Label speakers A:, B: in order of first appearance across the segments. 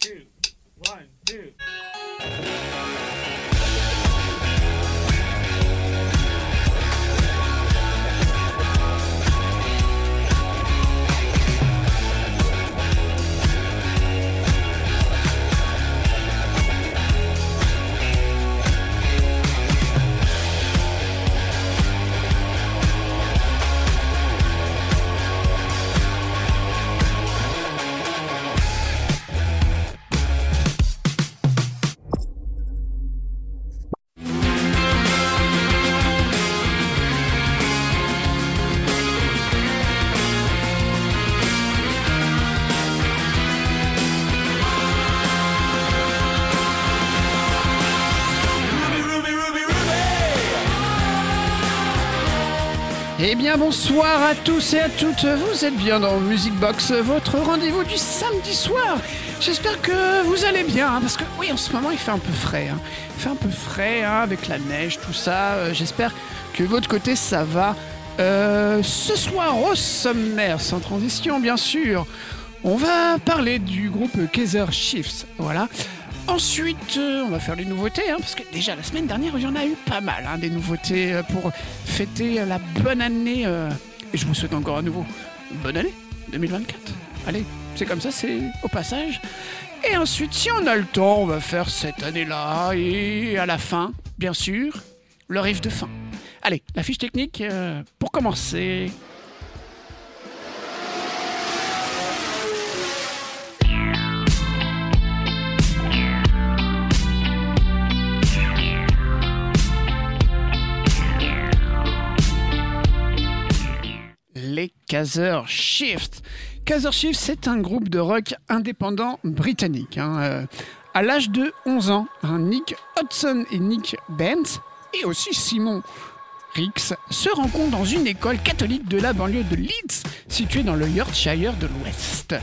A: two, one, two.
B: Bonsoir à tous et à toutes, vous êtes bien dans Music Box, votre rendez-vous du samedi soir. J'espère que vous allez bien, hein, parce que oui en ce moment il fait un peu frais. hein. Il fait un peu frais hein, avec la neige, tout ça. Euh, J'espère que votre côté ça va. Euh, ce soir au sommaire, sans transition bien sûr, on va parler du groupe Kaiser Chiefs. Voilà. Ensuite, euh, on va faire les nouveautés, hein, parce que déjà la semaine dernière, il y en a eu pas mal, hein, des nouveautés euh, pour fêter la bonne année. euh, et je vous souhaite encore à nouveau bonne année 2024. Allez, c'est comme ça, c'est au passage. Et ensuite, si on a le temps, on va faire cette année-là, et à la fin, bien sûr, le riff de fin. Allez, la fiche technique, pour commencer. Kaiser Shift. Kaiser Shift, c'est un groupe de rock indépendant britannique. hein. Euh, à l'âge de 11 ans, Nick Hudson et Nick Benz, et aussi Simon Rix, se rencontrent dans une école catholique de la banlieue de Leeds, située dans le Yorkshire de l'Ouest.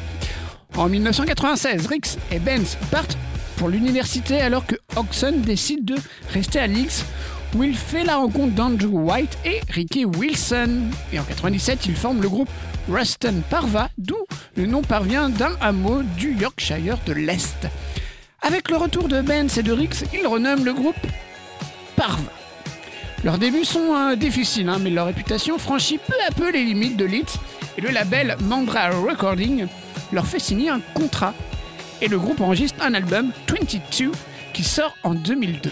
B: En 1996, Rix et Benz partent pour l'université alors que Hodgson décide de rester à Leeds où il fait la rencontre d'Andrew White et Ricky Wilson. Et en 97, il forme le groupe Ruston Parva, d'où le nom parvient d'un hameau du Yorkshire de l'Est. Avec le retour de Benz et de Rix, ils renomment le groupe Parva. Leurs débuts sont euh, difficiles, hein, mais leur réputation franchit peu à peu les limites de Leeds et le label Mandra Recording leur fait signer un contrat. Et le groupe enregistre un album, 22, qui sort en 2002.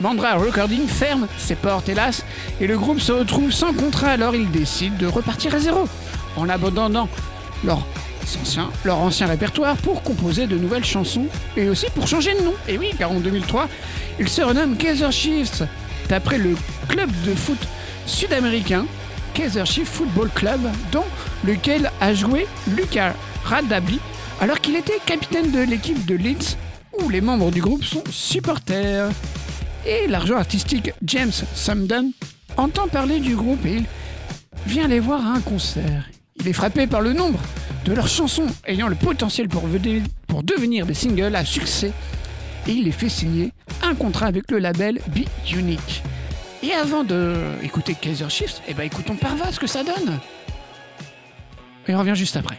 B: Mandra Recording ferme ses portes, hélas, et le groupe se retrouve sans contrat, alors ils décident de repartir à zéro, en abandonnant leur ancien, répertoire pour composer de nouvelles chansons, et aussi pour changer de nom. Et oui, car en 2003, ils se renomment Kaiser Chiefs, d'après le club de foot sud-américain Kaiser Chiefs Football Club, dont lequel a joué Lucas Radabi, alors qu'il était capitaine de l'équipe de Leeds, où les membres du groupe sont supporters. Et l'argent artistique James Sumden entend parler du groupe et il vient les voir à un concert. Il est frappé par le nombre de leurs chansons ayant le potentiel pour, venir- pour devenir des singles à succès et il les fait signer un contrat avec le label Be Unique. Et avant de écouter Kaiser Chiefs, eh ben écoutons Parva ce que ça donne. Et on revient juste après.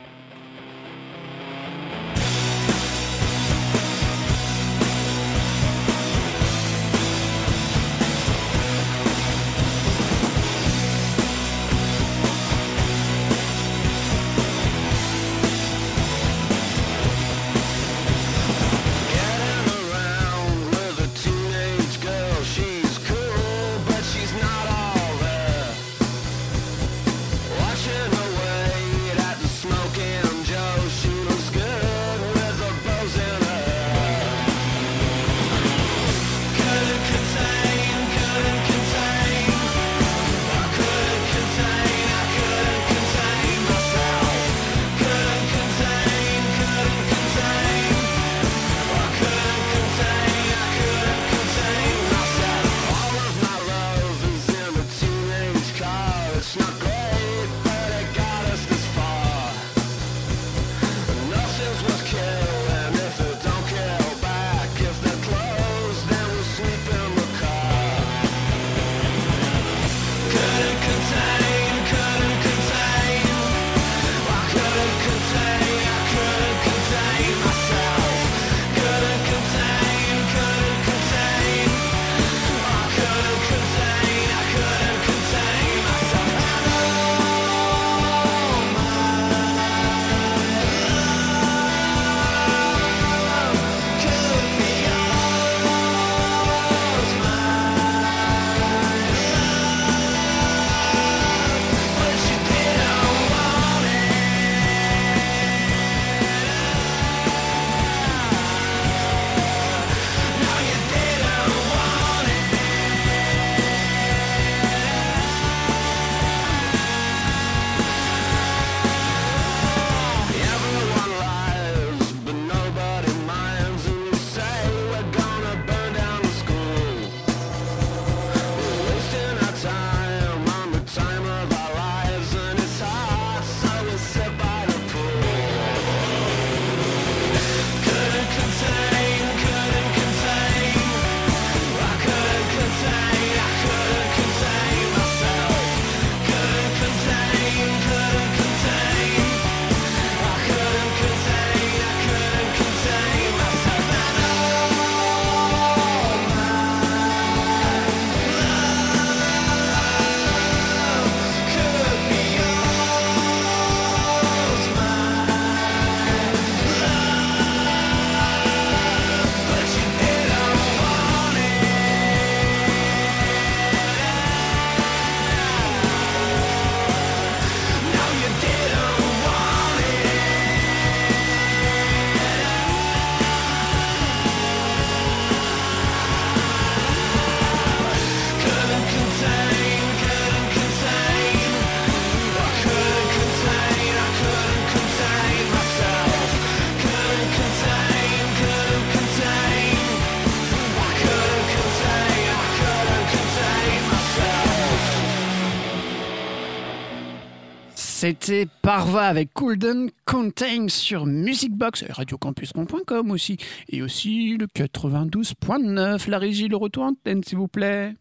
B: C'était Parva avec Coolden Contain sur Musicbox, et radiocampus.com aussi, et aussi le 92.9. La régie, le retour antenne, s'il vous plaît.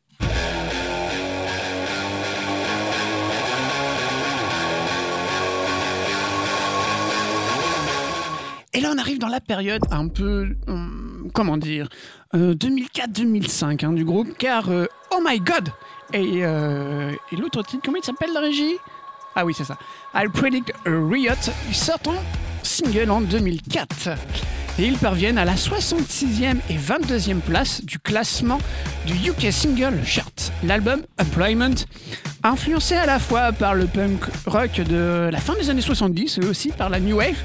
B: Et là, on arrive dans la période un peu, hum, comment dire, euh, 2004-2005 hein, du groupe, car euh, Oh My God Et, euh, et l'autre titre, comment il s'appelle la régie Ah oui, c'est ça. I Predict a Riot, sortent en single en 2004. Et ils parviennent à la 66e et 22e place du classement du UK Single Chart. L'album Employment, influencé à la fois par le punk rock de la fin des années 70 et aussi par la New Wave,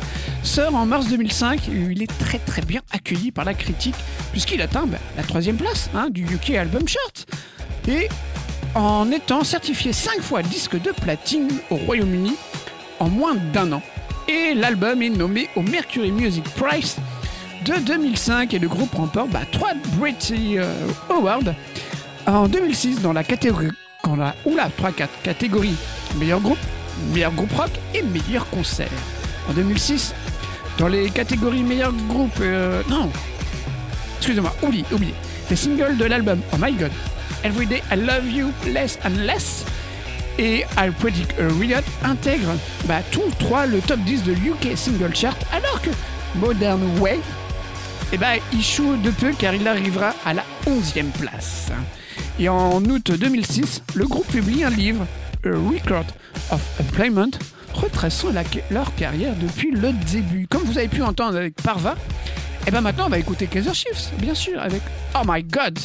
B: sort en mars 2005 et il est très très bien accueilli par la critique puisqu'il atteint bah, la troisième place hein, du UK Album Chart. Et en étant certifié 5 fois disque de platine au Royaume-Uni en moins d'un an. Et l'album est nommé au Mercury Music Prize de 2005 et le groupe remporte bah, 3 British euh, Awards en 2006 dans la catégorie quand la, oula, 3 4 catégories meilleur groupe, meilleur groupe rock et meilleur concert. En 2006 dans les catégories meilleur groupe euh, non excusez-moi, oublie, oublie. Les singles de l'album Oh My God, Everyday I Love You Less and Less et I Predict a Riot intègrent bah, tous trois le top 10 de UK Single Chart alors que Modern Way eh choue de peu car il arrivera à la 11e place. Et en août 2006, le groupe publie un livre, A Record of Employment, retraçant leur carrière depuis le début. Comme vous avez pu entendre avec Parva, et ben maintenant on va écouter Kaiser Chiefs, bien sûr, avec Oh My God.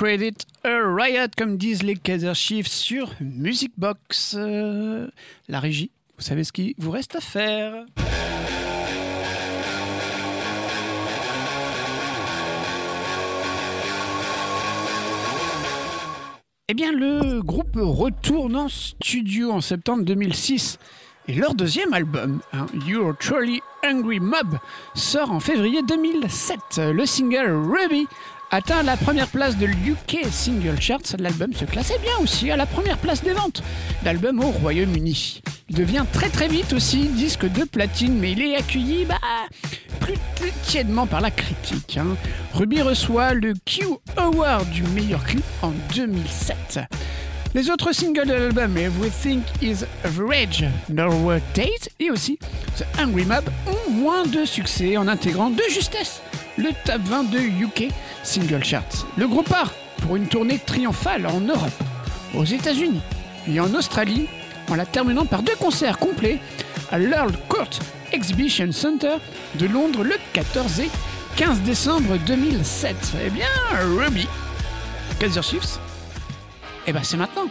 C: I
B: prayed it a riot, comme disent les Kaiser Chiefs sur Music Box. Euh, la régie, vous savez ce qu'il vous reste à faire. Eh bien, le groupe retourne en studio en septembre 2006 et leur deuxième album, hein, You're Truly Hungry Mob, sort en février 2007. Le single Ruby atteint la première place de l'UK Single Charts. L'album se classait bien aussi à la première place des ventes d'albums au Royaume-Uni. Il devient très très vite aussi disque de platine, mais il est accueilli bah, plus tièdement par la critique. hein. Ruby reçoit le Q Award du meilleur clip en 2007. Les autres singles de l'album, Everything is Average, Norwood Tate et aussi The Hungry Mob, ont moins de succès en intégrant de justesse le top 20 de UK Single Charts. Le groupe part pour une tournée triomphale en Europe, aux États-Unis et en Australie, en la terminant par deux concerts complets à l'Earl Court Exhibition Center de Londres le 14 et 15 décembre 2007. Eh bien, Ruby, Kaiser Chiefs, eh ben c'est maintenant.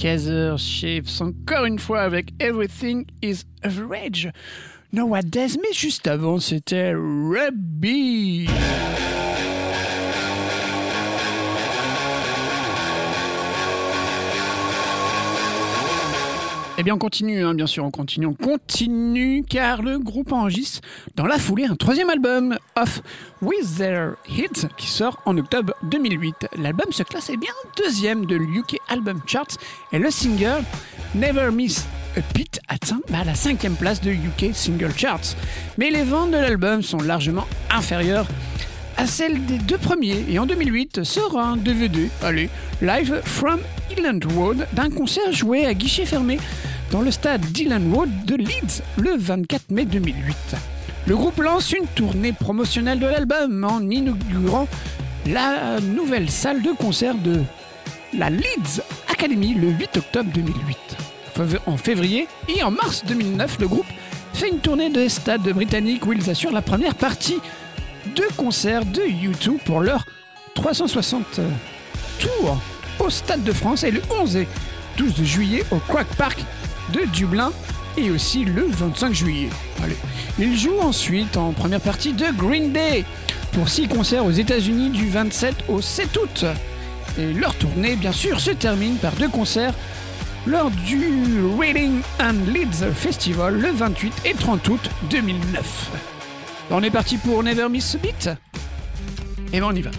C: Kaiser Chiefs, encore une fois avec Everything is Average. Nowadays, mais juste avant, c'était Rugby. Eh bien, on continue, hein, bien sûr, on continue, on continue, car le groupe enregistre dans la foulée un troisième album, Off With Their Hits, qui sort en octobre 2008. L'album se classe eh bien deuxième de l'UK Album Charts et le single Never Miss a Beat atteint bah, la cinquième place de UK Single Charts. Mais les ventes de l'album sont largement inférieures à celles des deux premiers et en 2008 sort un DVD, allez, live from Eland Road d'un concert joué à guichet fermé dans le stade Dylan Road de Leeds le 24 mai 2008. Le groupe lance une tournée promotionnelle de l'album en inaugurant la nouvelle salle de concert de la Leeds Academy le 8 octobre 2008. En février et en mars 2009, le groupe fait une tournée de stades britanniques où ils assurent la première partie de concerts de U2 pour leur 360 tours au Stade de France et le 11 et 12 juillet au Quack Park de Dublin et aussi le 25 juillet. Allez. Ils jouent ensuite en première partie de Green Day pour six concerts aux États-Unis du 27 au 7 août. Et leur tournée, bien sûr, se termine par deux concerts lors du Reading and Leeds Festival le 28 et 30 août 2009. On est parti pour Never Miss a Beat Et ben on y va.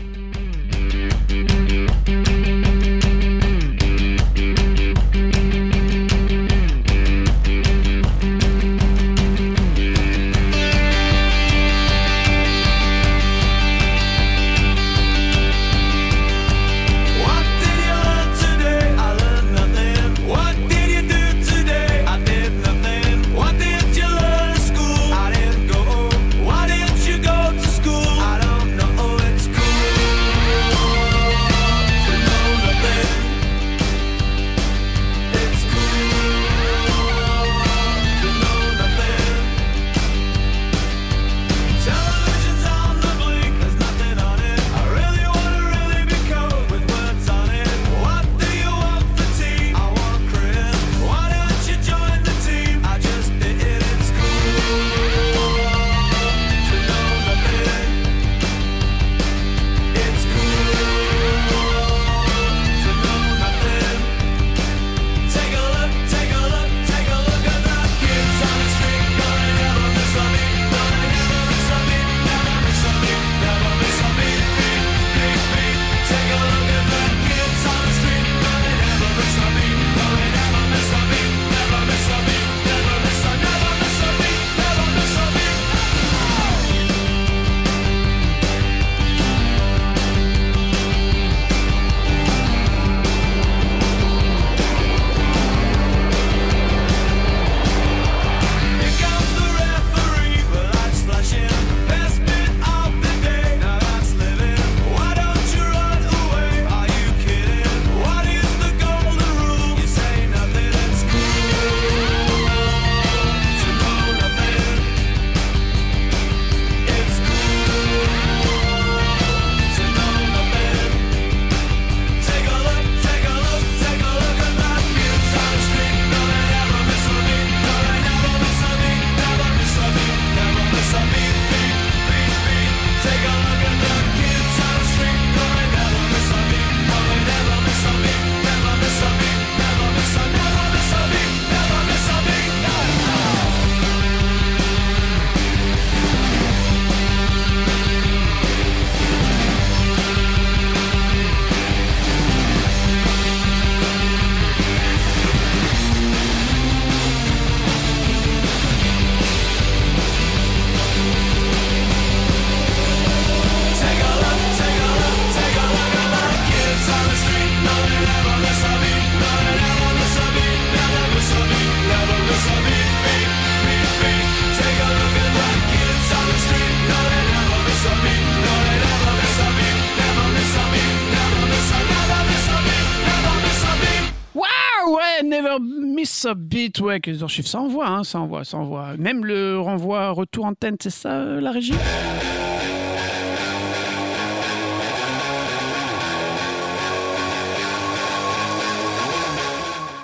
B: Beat,
C: ouais, Kaiser Chiefs, ça hein. Même le renvoi retour antenne, c'est ça euh, la régie?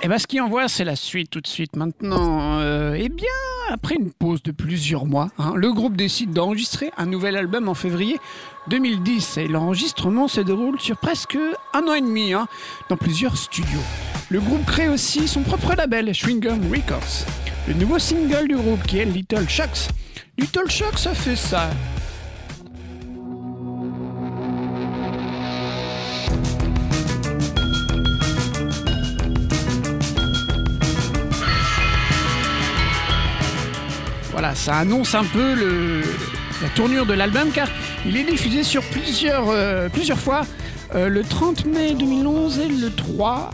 B: Et bien, ce qui envoie, c'est la suite tout de suite maintenant. Euh, eh bien, après une pause de plusieurs mois, hein, le groupe décide d'enregistrer un nouvel album en février 2010. Et l'enregistrement se déroule sur presque un an et demi hein, dans plusieurs studios. Le groupe crée aussi son propre label, Chewing Records. Le nouveau single du groupe, qui est Little Shocks. Little Shocks, ça fait ça. Voilà, ça annonce un peu la tournure de l'album car il est diffusé sur plusieurs, euh, plusieurs fois euh, le 30 mai 2011 et le 3.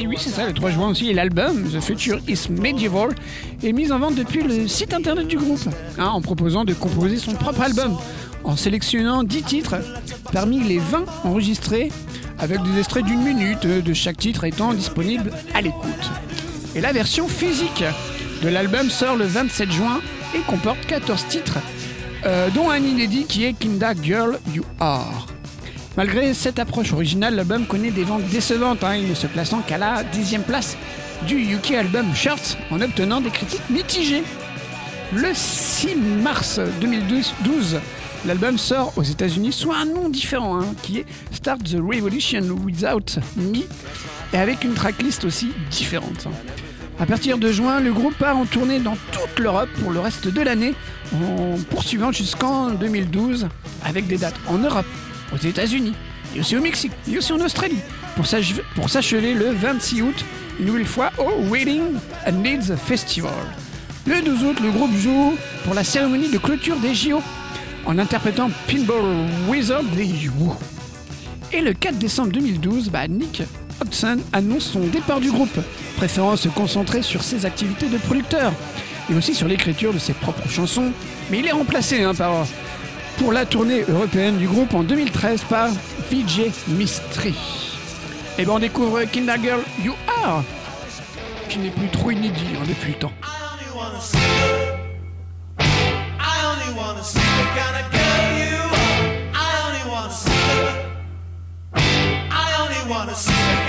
B: Et oui, c'est ça, le 3 juin aussi. Et l'album, The Future is Medieval, est mis en vente depuis le site internet du groupe, hein, en proposant de composer son propre album, en sélectionnant 10 titres parmi les 20 enregistrés, avec des extraits d'une minute euh, de chaque titre étant disponible à l'écoute. Et la version physique de l'album sort le 27 juin et comporte 14 titres, euh, dont un inédit qui est Kinda Girl You Are. Malgré cette approche originale, l'album connaît des ventes décevantes, hein, il ne se plaçant qu'à la dixième place du UK Album Charts en obtenant des critiques mitigées. Le 6 mars 2012, l'album sort aux États-Unis sous un nom différent, hein, qui est Start the Revolution Without Me, et avec une tracklist aussi différente. À partir de juin, le groupe part en tournée dans toute l'Europe pour le reste de l'année, en poursuivant jusqu'en 2012 avec des dates en Europe, aux États-Unis, et aussi au Mexique, et aussi en Australie, pour s'ach- pour s'achever le 26 août, une nouvelle fois au Waiting and Leeds Festival. Le 12 août, le groupe joue pour la cérémonie de clôture des JO en interprétant Pinball Wizard des Who. Et le 4 décembre 2012, bah, Nick Hudson annonce son départ du groupe, préférant se concentrer sur ses activités de producteur et aussi sur l'écriture de ses propres chansons. Mais il est remplacé hein, par, pour la tournée européenne du groupe en 2013 par VJ Mystery. Et ben on découvre Kinder Girl You Are, qui n'est plus trop inédit hein, depuis le temps.
C: I only wanna see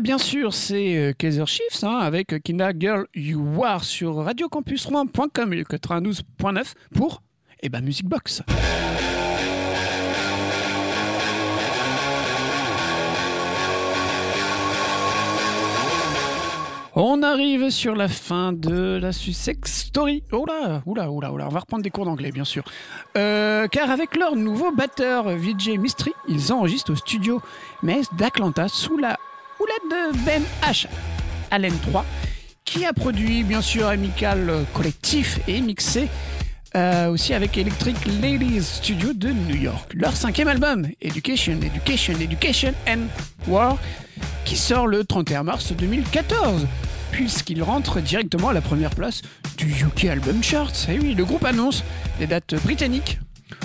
B: bien sûr, c'est euh, Kaiser Chiefs hein, avec euh, Kinda Girl You Are sur radiocampusrouen.com et le 92.9 pour Eh ben Music Box. On arrive sur la fin de la Sussex Story. Oh là, oula, oula, oula, on va reprendre des cours d'anglais, bien sûr. Euh, car avec leur nouveau batteur Vijay Mistry, ils enregistrent au studio Mess d'Atlanta sous la houlette de Ben H. Allen 3, qui a produit, bien sûr, Amical Collectif et mixé euh, aussi avec Electric Ladies Studio de New York. Leur cinquième album, Education, Education, Education and War, qui sort le 31 mars 2014, puisqu'il rentre directement à la première place du UK Album Charts. Et oui, le groupe annonce des dates britanniques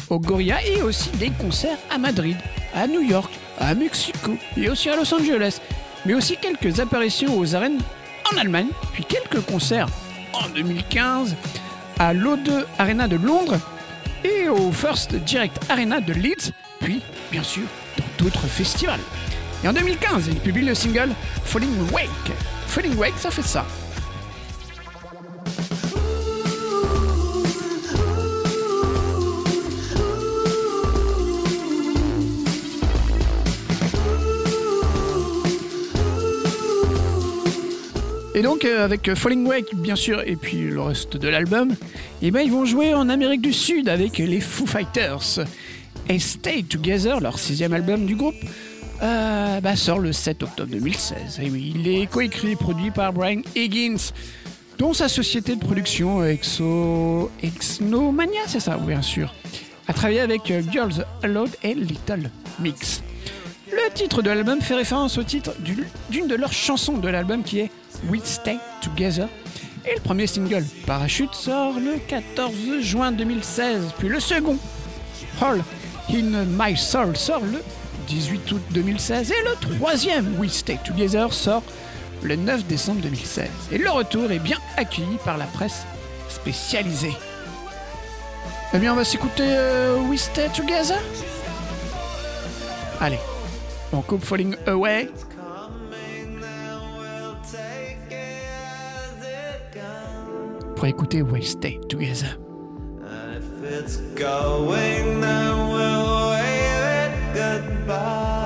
B: au Gorilla et aussi des concerts à Madrid, à New York, à Mexico et aussi à Los Angeles, mais aussi quelques apparitions aux arènes en Allemagne, puis quelques concerts en 2015 à l'O2 Arena de Londres et au First Direct Arena de Leeds, puis bien sûr dans d'autres festivals. Et en 2015, il publie le single Falling Wake. Falling Wake, ça fait ça. Et donc euh, avec Falling Wake bien sûr et puis le reste de l'album, eh ben, ils vont jouer en Amérique du Sud avec les Foo Fighters. Et Stay Together, leur sixième album du groupe, euh, bah, sort le 7 octobre 2016. Et oui, il est coécrit et produit par Brian Higgins, dont sa société de production Exo... Exnomania, c'est ça, bien sûr, a travaillé avec euh, Girls Aloud et Little Mix. Le titre de l'album fait référence au titre du- d'une de leurs chansons de l'album qui est We Stay Together. Et le premier single, Parachute, sort le 14 juin 2016. Puis le second, All in My Soul, sort le 18 août 2016. Et le troisième, We Stay Together, sort le 9 décembre 2016. Et le retour est bien accueilli par la presse spécialisée. Eh bien, on va s'écouter euh, We Stay Together Allez, on coupe Falling Away.
C: Comes.
B: pour écouter Stay Together.
C: If it's going, then goodbye.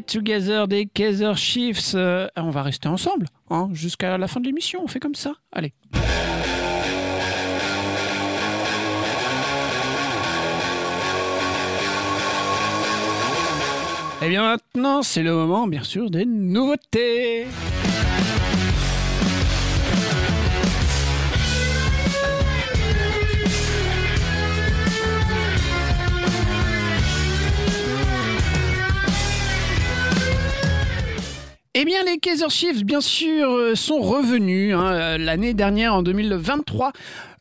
C: Together des Kaiser Chiefs. Euh, on va rester ensemble hein, jusqu'à la fin de l'émission. On fait comme ça. Allez. Et bien maintenant, c'est le moment, bien sûr, des nouveautés. Eh bien, les Kaiser Chiefs, bien sûr, euh, sont revenus hein, euh, l'année dernière, en 2023,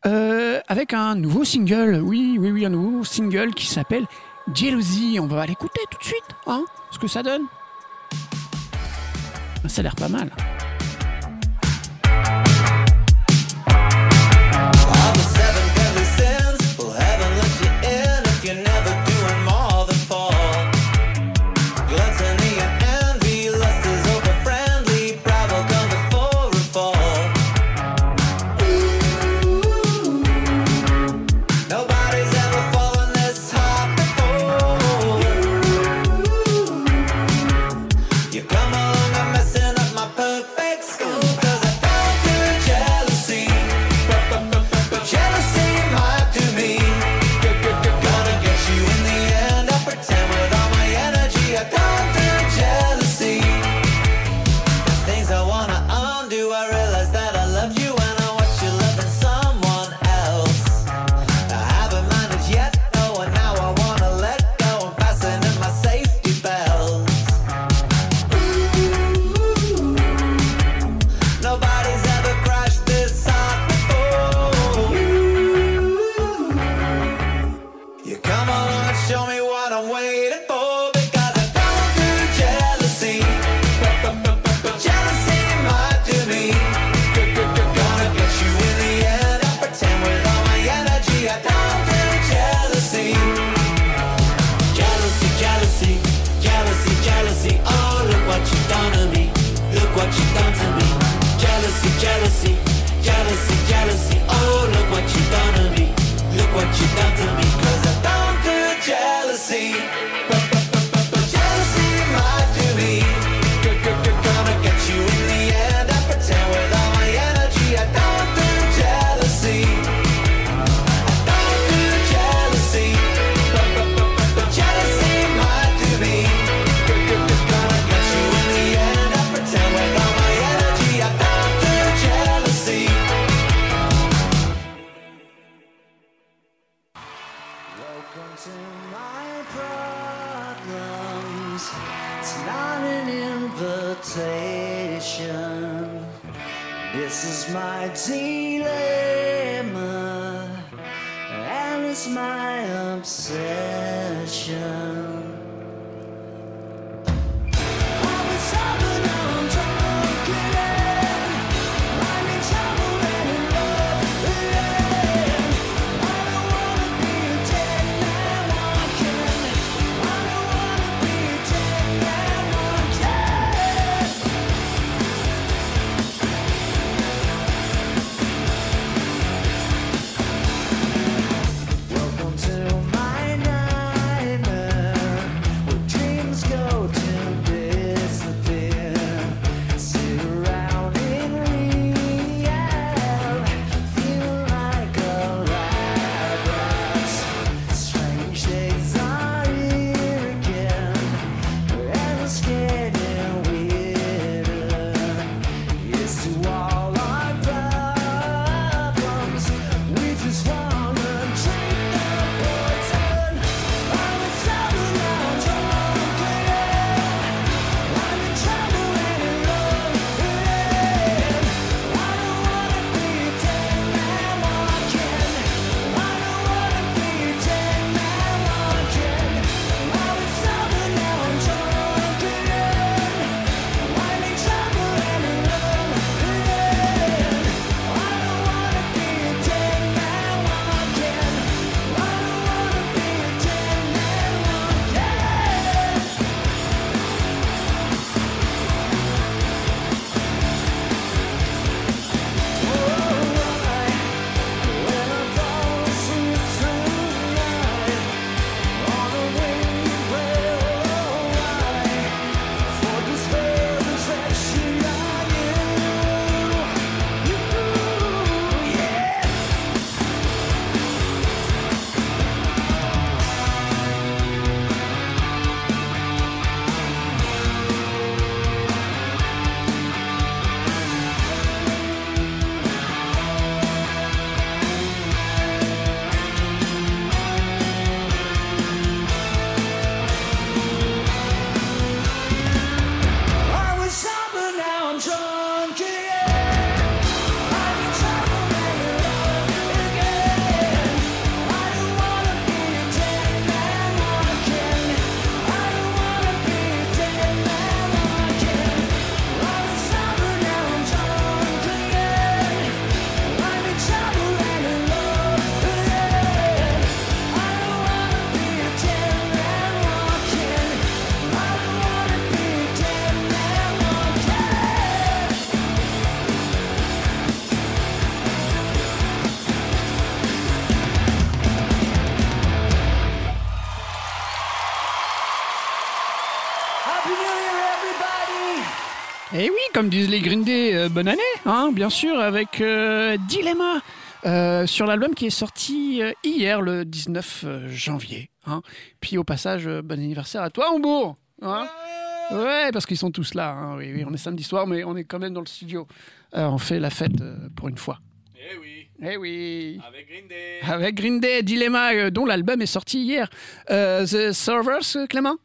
C: euh, avec un nouveau single. Oui, oui, oui, un nouveau single qui s'appelle Jealousy. On va l'écouter tout de suite, hein, ce que ça donne. Ça a l'air pas mal.
B: Comme disent les Green Day, euh, bonne année, hein, bien sûr, avec euh, Dilemma euh, sur l'album qui est sorti hier, le 19 euh, janvier. hein. Puis au passage, bon anniversaire à toi, Hambourg hein. Ouais, parce qu'ils sont tous là. hein, Oui, oui, on est samedi soir, mais on est quand même dans le studio. On fait la fête pour une fois.
A: Eh oui,
B: Eh oui
A: avec Green Day.
B: Avec Green Day, Dilemma, dont l'album est sorti hier. The Servers, Clément?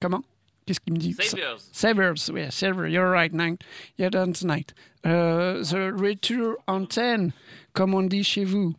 B: Comment? Qu'est-ce qu'il me dit?
A: Saviors.
B: Savers, oui, Saver, you're right, nine. You're done tonight. Euh, the Retour Antenne, comme on dit chez vous.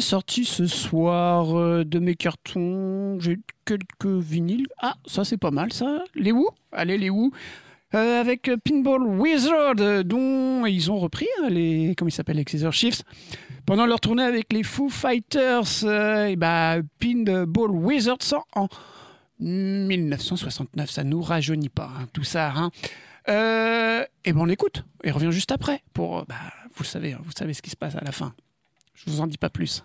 B: Sorti ce soir euh, de mes cartons J'ai quelques vinyles. Ah, ça c'est pas mal ça. Les Who? Allez, les Who. Euh, avec Pinball Wizard, dont ils ont repris hein, les. Comment ils s'appellent Les Caesar Shifts. Pendant leur tournée avec les Foo Fighters, euh, et bah, Pinball Wizard sort en 1969. Ça nous rajeunit pas, hein, tout ça. Hein. Et ben on écoute. Et revient juste après. Pour, bah, vous savez, hein, vous savez ce qui se passe à la fin. Je vous en dis pas plus.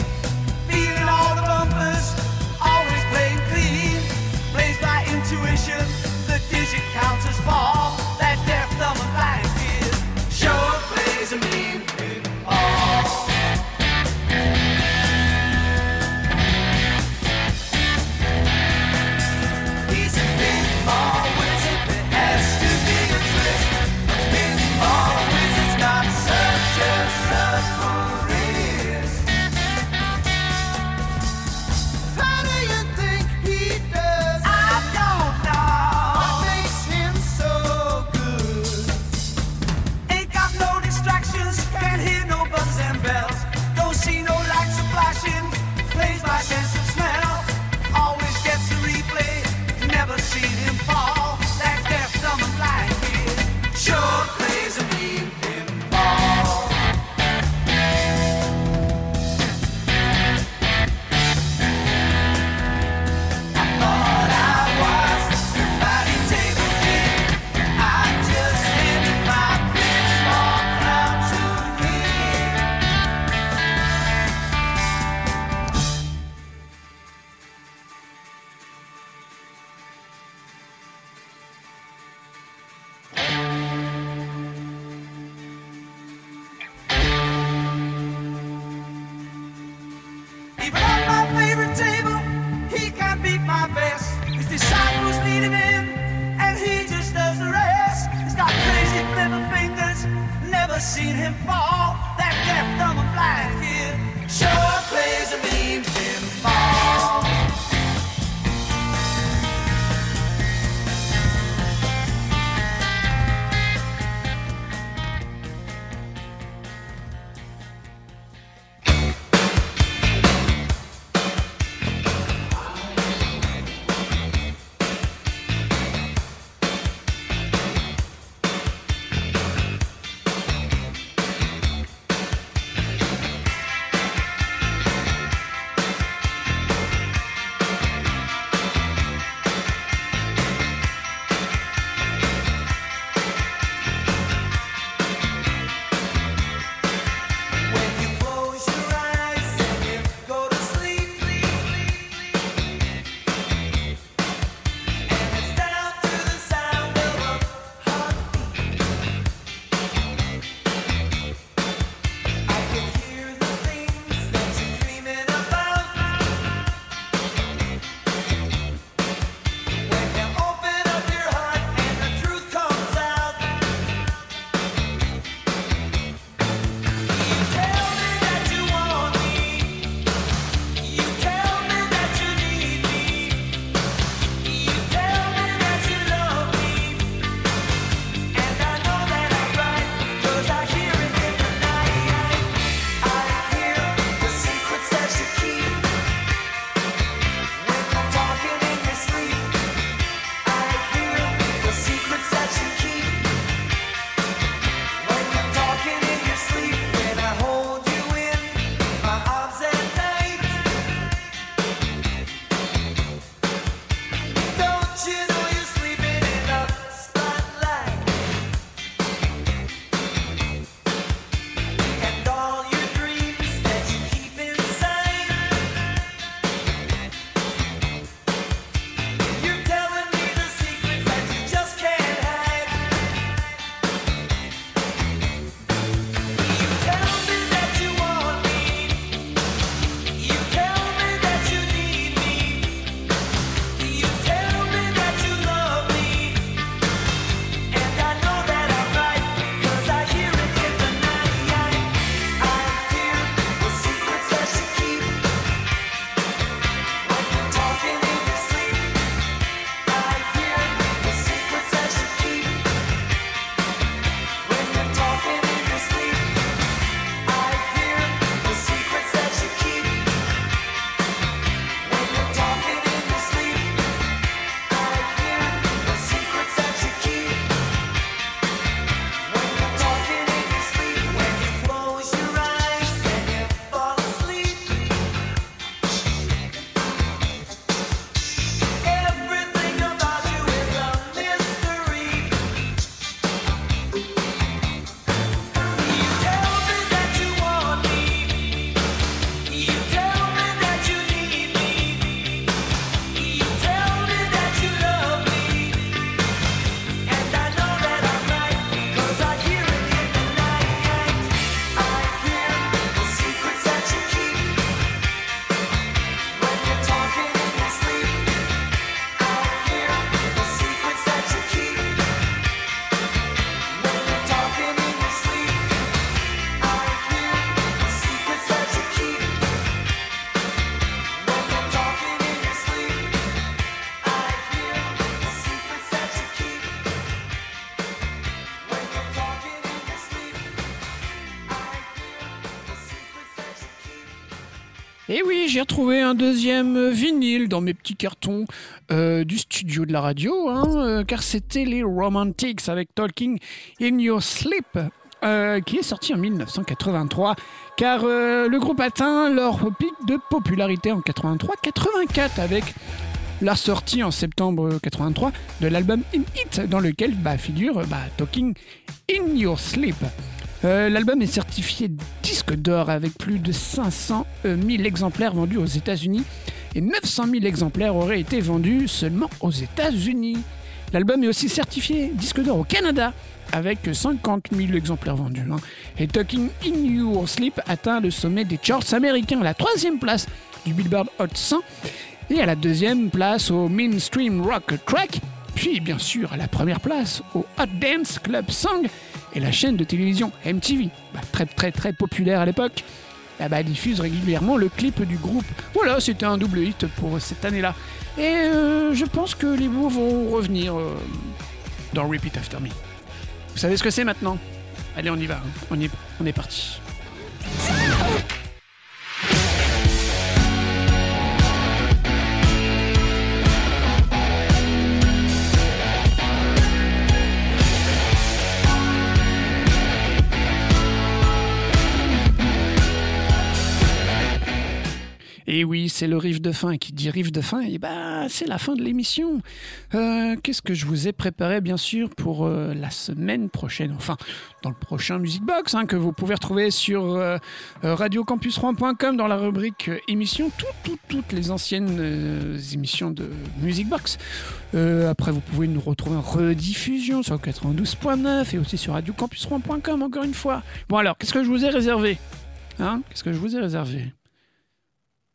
D: Seen him fall. That deaf, dumb, and blind kid sure
B: j'ai retrouvé un deuxième vinyle dans mes petits cartons euh, du studio de la radio, hein, euh, car c'était les Romantics avec Talking in Your Sleep, euh, qui est sorti en 1983, car le groupe atteint leur pic de popularité en 83-84 avec la sortie en septembre 83 de l'album In It, dans lequel bah, figure bah, Talking in Your Sleep. Euh, L'album est certifié disque d'or avec plus de 500 000 exemplaires vendus aux États-Unis et 900 000 exemplaires auraient été vendus seulement aux États-Unis. L'album est aussi certifié disque d'or au Canada avec 50 000 exemplaires vendus. hein. Et Talking in Your Sleep atteint le sommet des charts américains, à la troisième place du Billboard Hot 100 et à la deuxième place au Mainstream Rock Track, puis bien sûr à la première place au Hot Dance Club Song et la chaîne de télévision MTV, bah, très très très populaire à l'époque, eh bah, diffuse régulièrement le clip du groupe. Voilà, c'était un double hit pour cette année-là. Et euh, je pense que les mots vont revenir euh, dans Repeat After Me. Vous savez ce que c'est maintenant? Allez, on y va, hein. on, y on est parti. Et oui, c'est le riff de fin. Qui dit riff de fin, et bah, c'est la fin de l'émission. Euh, Qu'est-ce que je vous ai préparé, bien sûr, pour euh, la semaine prochaine? Enfin, dans le prochain Music Box, hein, que vous pouvez retrouver sur euh, euh, radiocampus3.com dans la rubrique émissions, tout- tout- toutes les anciennes émissions de Music Box. Après, vous pouvez nous retrouver en rediffusion sur 92.9 et aussi sur radiocampus3.com, encore une fois. Bon, alors, qu'est-ce que je vous ai réservé Hein? Qu'est-ce que je vous ai réservé?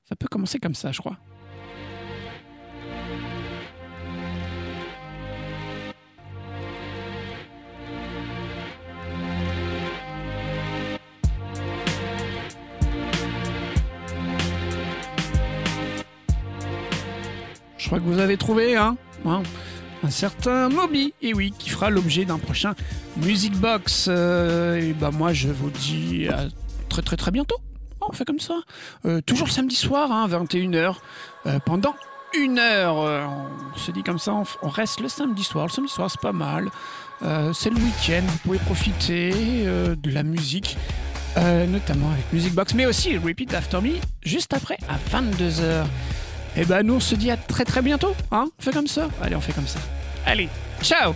B: Ça peut commencer comme ça, je crois. Je crois que vous avez trouvé, hein, un certain Moby, et oui, qui fera l'objet d'un prochain Music Box. Euh, et bah moi, je vous dis à très très très bientôt. On fait comme ça. Euh, toujours samedi soir, hein, 21h, euh, pendant une heure. euh, on se dit comme ça, on, reste le samedi soir. Le samedi soir, c'est pas mal. C'est le week-end, vous pouvez profiter de la musique, notamment avec Music Box, mais aussi Repeat After Me, juste après, à 22h. Et ben nous, on se dit à très très bientôt. Hein on fait comme ça Allez, on fait comme ça. Allez, ciao